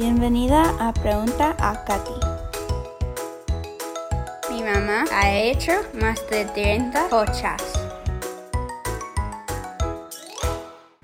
Bienvenida a Pregunta a Katy. Mi mamá ha hecho más de 30 cochas.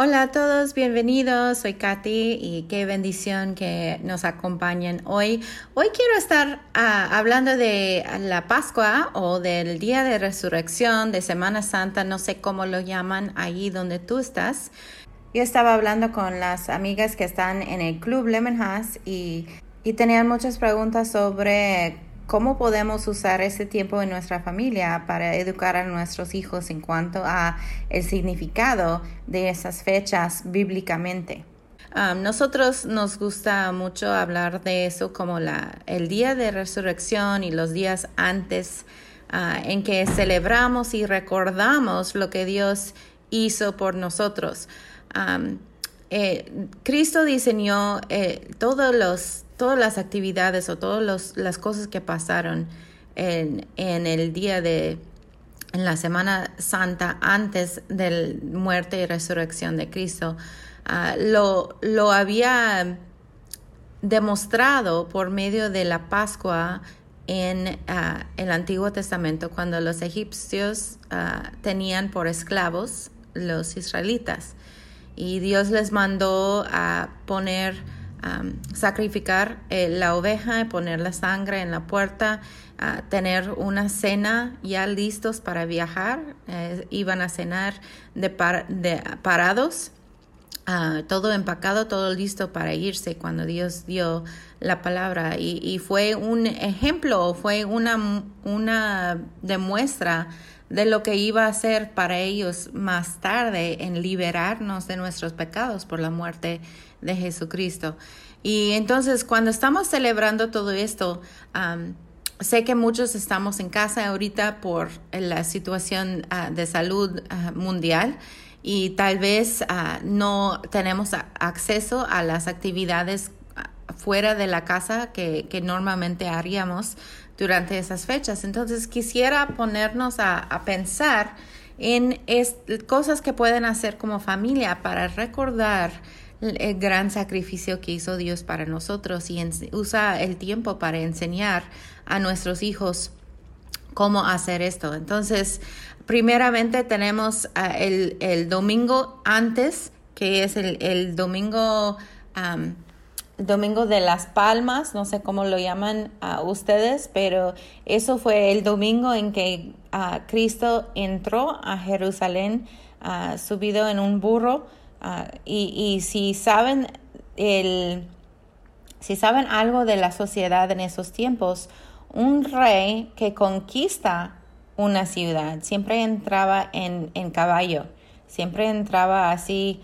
Hola a todos, bienvenidos. Soy Katy y qué bendición que nos acompañen hoy. Hoy quiero estar ah, hablando de la Pascua o del Día de Resurrección, de Semana Santa, no sé cómo lo llaman ahí donde tú estás. Yo estaba hablando con las amigas que están en el Club Lemon House y, y tenían muchas preguntas sobre cómo podemos usar ese tiempo en nuestra familia para educar a nuestros hijos en cuanto a el significado de esas fechas bíblicamente. Um, nosotros nos gusta mucho hablar de eso como la, el día de resurrección y los días antes uh, en que celebramos y recordamos lo que Dios hizo por nosotros. Um, eh, Cristo diseñó eh, todos los todas las actividades o todas las cosas que pasaron en, el día de, en la Semana Santa antes de la muerte y resurrección de Cristo, ah, lo, lo había demostrado por medio de la Pascua en ah, el Antiguo Testamento, cuando los egipcios ah, tenían por esclavos los israelitas. Y Dios les mandó a poner sacrificar eh, la oveja, poner la sangre en la puerta, tener una cena ya listos para viajar. Eh, iban a cenar de, parados, ah, todo empacado, todo listo para irse cuando Dios dio la palabra. Y, fue un ejemplo, fue una, una demuestra de lo que iba a ser para ellos más tarde en liberarnos de nuestros pecados por la muerte de Jesucristo. Y entonces cuando estamos celebrando todo esto, sé que muchos estamos en casa ahorita por la situación ah, de salud ah, mundial y tal vez ah, no tenemos acceso a las actividades fuera de la casa que, normalmente haríamos durante esas fechas. Entonces quisiera ponernos a, pensar en cosas que pueden hacer como familia para recordar el gran sacrificio que hizo Dios para nosotros y usa el tiempo para enseñar a nuestros hijos cómo hacer esto. Entonces, primeramente tenemos ah, el, domingo antes, que es el, domingo, domingo de las palmas, no sé cómo lo llaman a ustedes, pero eso fue el domingo en que ah, Cristo entró a Jerusalén ah, subido en un burro Ah, y, si saben el, si saben algo de la sociedad en esos tiempos, un rey que conquista una ciudad siempre entraba en, caballo, siempre entraba así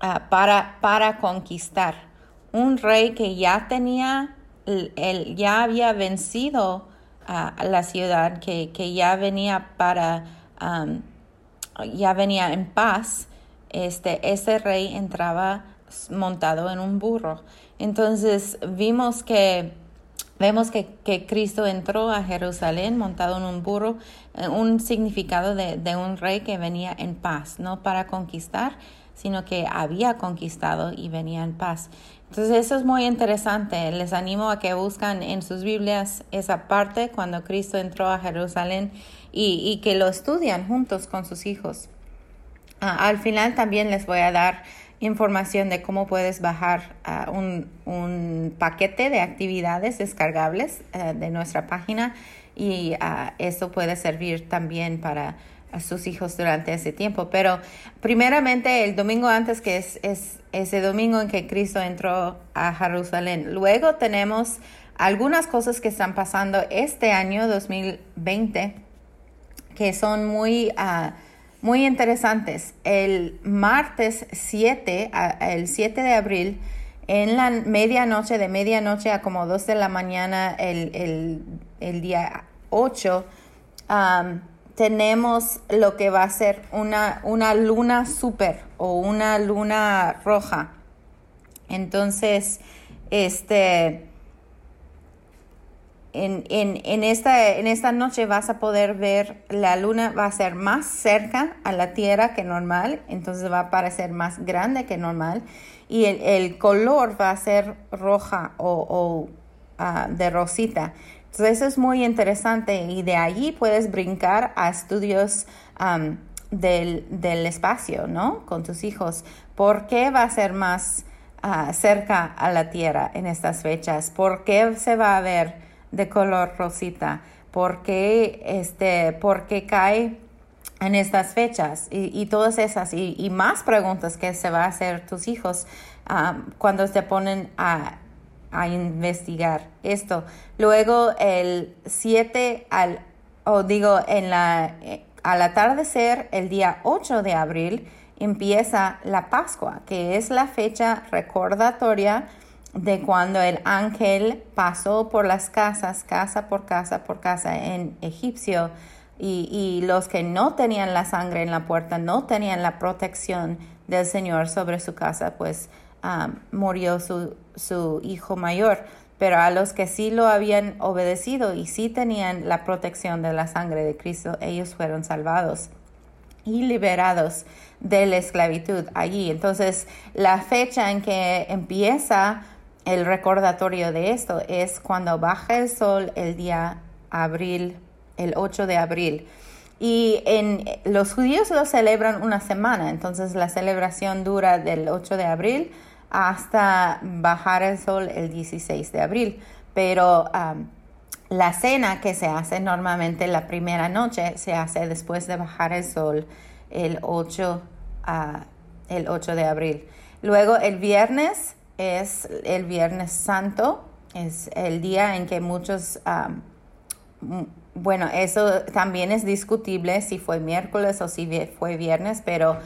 ah, para, para conquistar. Un rey que ya tenía, el, ya había vencido a la ciudad, que, ya venía para, ya venía en paz, este, ese rey entraba montado en un burro. Entonces vimos que vemos que, Cristo entró a Jerusalén montado en un burro, eh, un significado de, de, un rey que venía en paz, no para conquistar, sino que había conquistado y venía en paz. Entonces eso es muy interesante. Les animo a que buscan en sus Biblias esa parte cuando Cristo entró a Jerusalén y, y que lo estudian juntos con sus hijos. Ah, al final también les voy a dar información de cómo puedes bajar ah, un, paquete de actividades descargables eh, de nuestra página y uh, eso puede servir también para sus hijos durante ese tiempo. Pero primeramente el domingo antes, que es, es ese domingo en que Cristo entró a Jerusalén. Luego tenemos algunas cosas que están pasando este año 2020 que son muy muy interesantes. El martes 7, el 7 de abril, en la medianoche, de medianoche a como 2 de la mañana, el, día 8, um, tenemos lo que va a ser una, una luna super o una luna roja. Entonces, este, en, en, en, esta, en esta noche vas a poder ver la luna va a ser más cerca a la Tierra que normal, entonces va a parecer más grande que normal y el, color va a ser roja o, uh, de rosita. Entonces eso es muy interesante y de allí puedes brincar a estudios del, del, espacio, ¿no? Con tus hijos. ¿Por qué va a ser más uh, cerca a la Tierra en estas fechas? ¿Por qué se va a ver de color rosita? ¿Por qué, este, por qué cae en estas fechas? Y, y todas esas y, y, más preguntas que se va a hacer tus hijos cuando se ponen a a investigar esto. Luego el 7 al, o digo, en la, eh, al atardecer, el día 8 de abril, empieza la Pascua, que es la fecha recordatoria de cuando el ángel pasó por las casas, casa por casa por casa en Egipcio, y, y, los que no tenían la sangre en la puerta, no tenían la protección del Señor sobre su casa, pues murió su, su hijo mayor, pero a los que sí lo habían obedecido y sí tenían la protección de la sangre de Cristo, ellos fueron salvados y liberados de la esclavitud allí. Entonces, la fecha en que empieza el recordatorio de esto es cuando baja el sol el día abril, el 8 de abril. Y en los judíos lo celebran una semana, entonces la celebración dura del 8 de abril hasta bajar el sol el 16 de abril. Pero la cena que se hace normalmente la primera noche se hace después de bajar el sol el 8, el 8 de abril. Luego el viernes es el viernes santo, es el día en que muchos, bueno, eso también es discutible si fue miércoles o si fue viernes, pero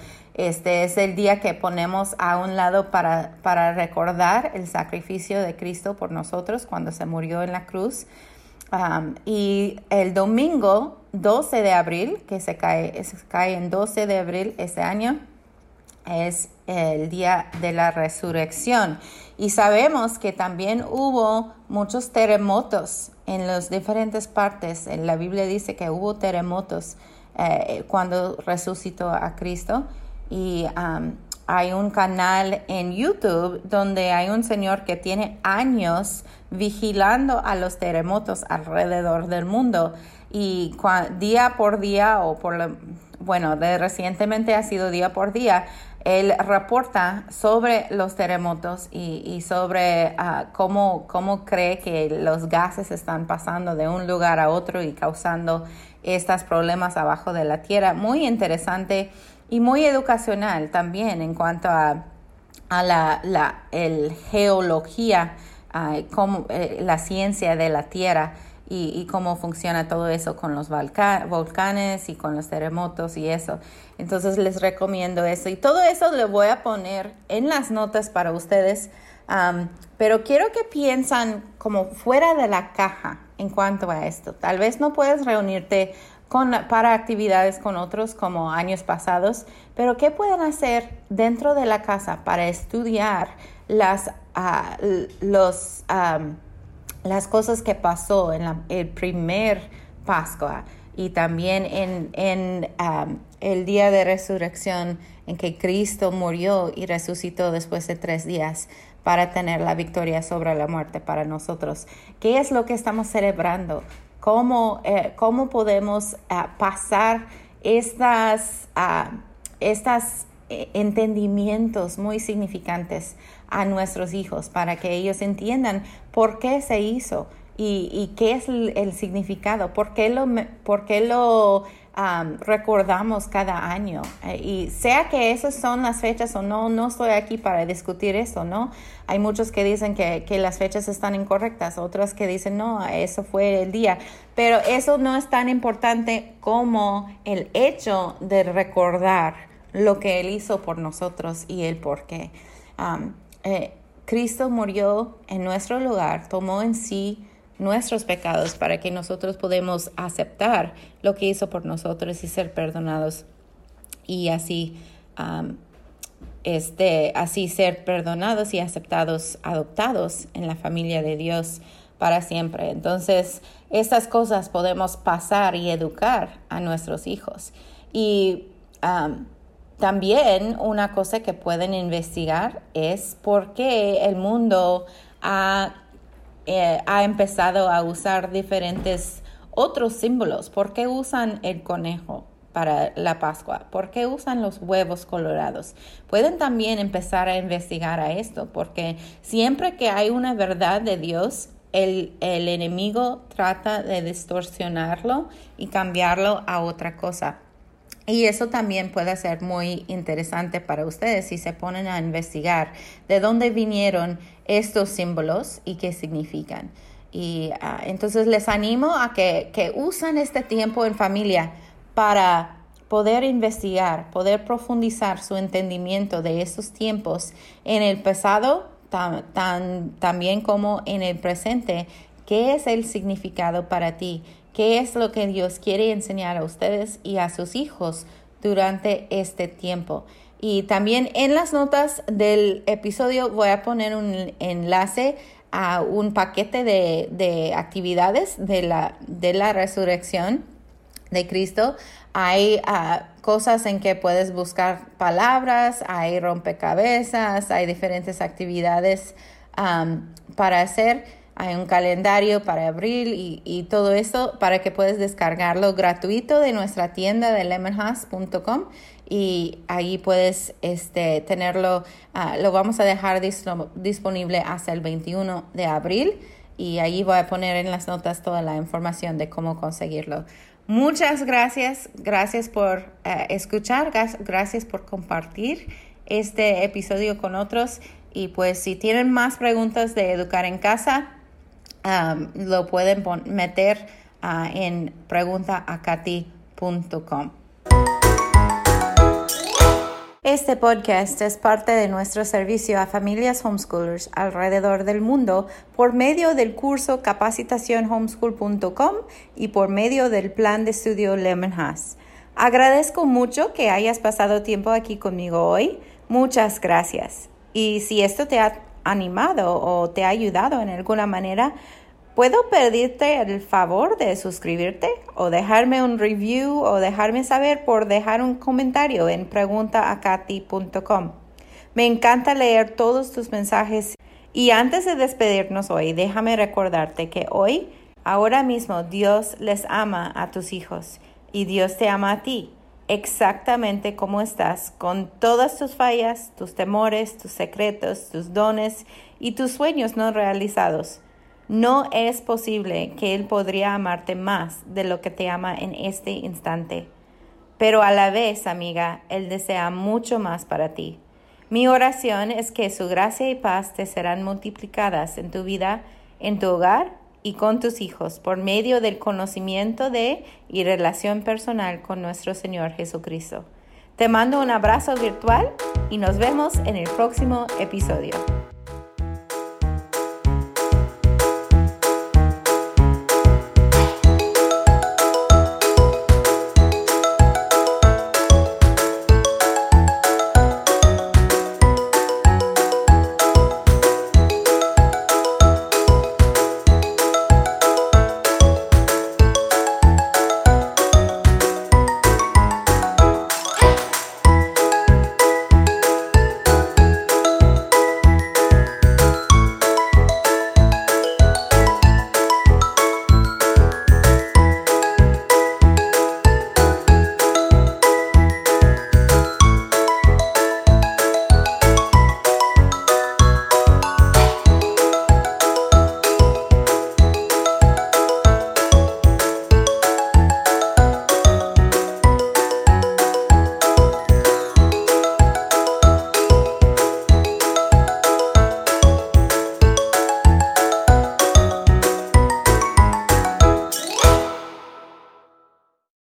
este es el día que ponemos a un lado para, para recordar el sacrificio de Cristo por nosotros cuando se murió en la cruz. Um, y el domingo 12 de abril, que se cae, se cae en 12 de abril este año, es el día de la resurrección. Y sabemos que también hubo muchos terremotos en las diferentes partes. La Biblia dice que hubo terremotos eh, cuando resucitó a Cristo y um, hay un canal en YouTube donde hay un señor que tiene años vigilando a los terremotos alrededor del mundo y día por día o por bueno, de recientemente ha sido día por día, él reporta sobre los terremotos y, sobre uh, cómo, cómo cree que los gases están pasando de un lugar a otro y causando estos problemas abajo de la tierra. Muy interesante y muy educacional también en cuanto a, la, la el geología, como, eh, la ciencia de la Tierra y, y, cómo funciona todo eso con los volcanes y con los terremotos y eso. Entonces les recomiendo eso y todo eso lo voy a poner en las notas para ustedes. pero quiero que piensan como fuera de la caja en cuanto a esto. Tal vez no puedes reunirte para actividades con otros como años pasados, pero ¿qué pueden hacer dentro de la casa para estudiar las, ah, los, las cosas que pasó en el primer Pascua y también en, en el día de resurrección en que Cristo murió y resucitó después de tres días? para tener la victoria sobre la muerte para nosotros. ¿Qué es lo que estamos celebrando? Cómo, eh, cómo podemos uh, pasar estas, uh, estas eh, entendimientos muy significantes a nuestros hijos para que ellos entiendan por qué se hizo y, y qué es el, el, significado, por qué lo, por qué lo um, recordamos cada año. Eh, y sea que esas son las fechas o no, no estoy aquí para discutir eso, ¿no? Hay muchos que dicen que, que las fechas están incorrectas, otros que dicen, no, eso fue el día. Pero eso no es tan importante como el hecho de recordar lo que Él hizo por nosotros y el por qué. Um, eh, Cristo murió en nuestro lugar, tomó en sí nuestros pecados para que nosotros podamos aceptar lo que hizo por nosotros y ser perdonados y así este, así ser perdonados y aceptados, adoptados en la familia de Dios para siempre. Entonces, estas cosas podemos pasar y educar a nuestros hijos. Y también una cosa que pueden investigar es por qué el mundo ha, eh, ha empezado a usar diferentes otros símbolos. ¿Por qué usan el conejo? para la Pascua? ¿Por qué usan los huevos colorados? Pueden también empezar a investigar a esto, porque siempre que hay una verdad de Dios, el, el enemigo trata de distorsionarlo y cambiarlo a otra cosa. Y eso también puede ser muy interesante para ustedes si se ponen a investigar de dónde vinieron estos símbolos y qué significan. Y ah, entonces les animo a que, que usen este tiempo en familia para poder investigar, poder profundizar su entendimiento de esos tiempos en el pasado, tan, también como en el presente. ¿Qué es el significado para ti? ¿Qué es lo que Dios quiere enseñar a ustedes y a sus hijos durante este tiempo? Y también en las notas del episodio voy a poner un enlace a un paquete de, actividades de la, de la resurrección de Cristo. Hay ah, cosas en que puedes buscar palabras, hay rompecabezas, hay diferentes actividades para hacer. Hay un calendario para abril y, todo eso para que puedas descargarlo gratuito de nuestra tienda de lemonhouse.com y ahí puedes este, tenerlo, ah, lo vamos a dejar disponible hasta el 21 de abril y ahí voy a poner en las notas toda la información de cómo conseguirlo. Muchas gracias, gracias por eh, escuchar, gracias por compartir este episodio con otros y pues si tienen más preguntas de educar en casa, lo pueden meter uh, en preguntaacati.com. Este podcast es parte de nuestro servicio a familias homeschoolers alrededor del mundo por medio del curso capacitacionhomeschool.com y por medio del plan de estudio Lemon Agradezco mucho que hayas pasado tiempo aquí conmigo hoy. Muchas gracias. Y si esto te ha animado o te ha ayudado en alguna manera, ¿Puedo pedirte el favor de suscribirte o dejarme un review o dejarme saber por dejar un comentario en preguntaacati.com? Me encanta leer todos tus mensajes y antes de despedirnos hoy, déjame recordarte que hoy, ahora mismo, Dios les ama a tus hijos y Dios te ama a ti, exactamente como estás, con todas tus fallas, tus temores, tus secretos, tus dones y tus sueños no realizados. No es posible que Él podría amarte más de lo que te ama en este instante. Pero a la vez, amiga, Él desea mucho más para ti. Mi oración es que su gracia y paz te serán multiplicadas en tu vida, en tu hogar y con tus hijos por medio del conocimiento de y relación personal con nuestro Señor Jesucristo. Te mando un abrazo virtual y nos vemos en el próximo episodio.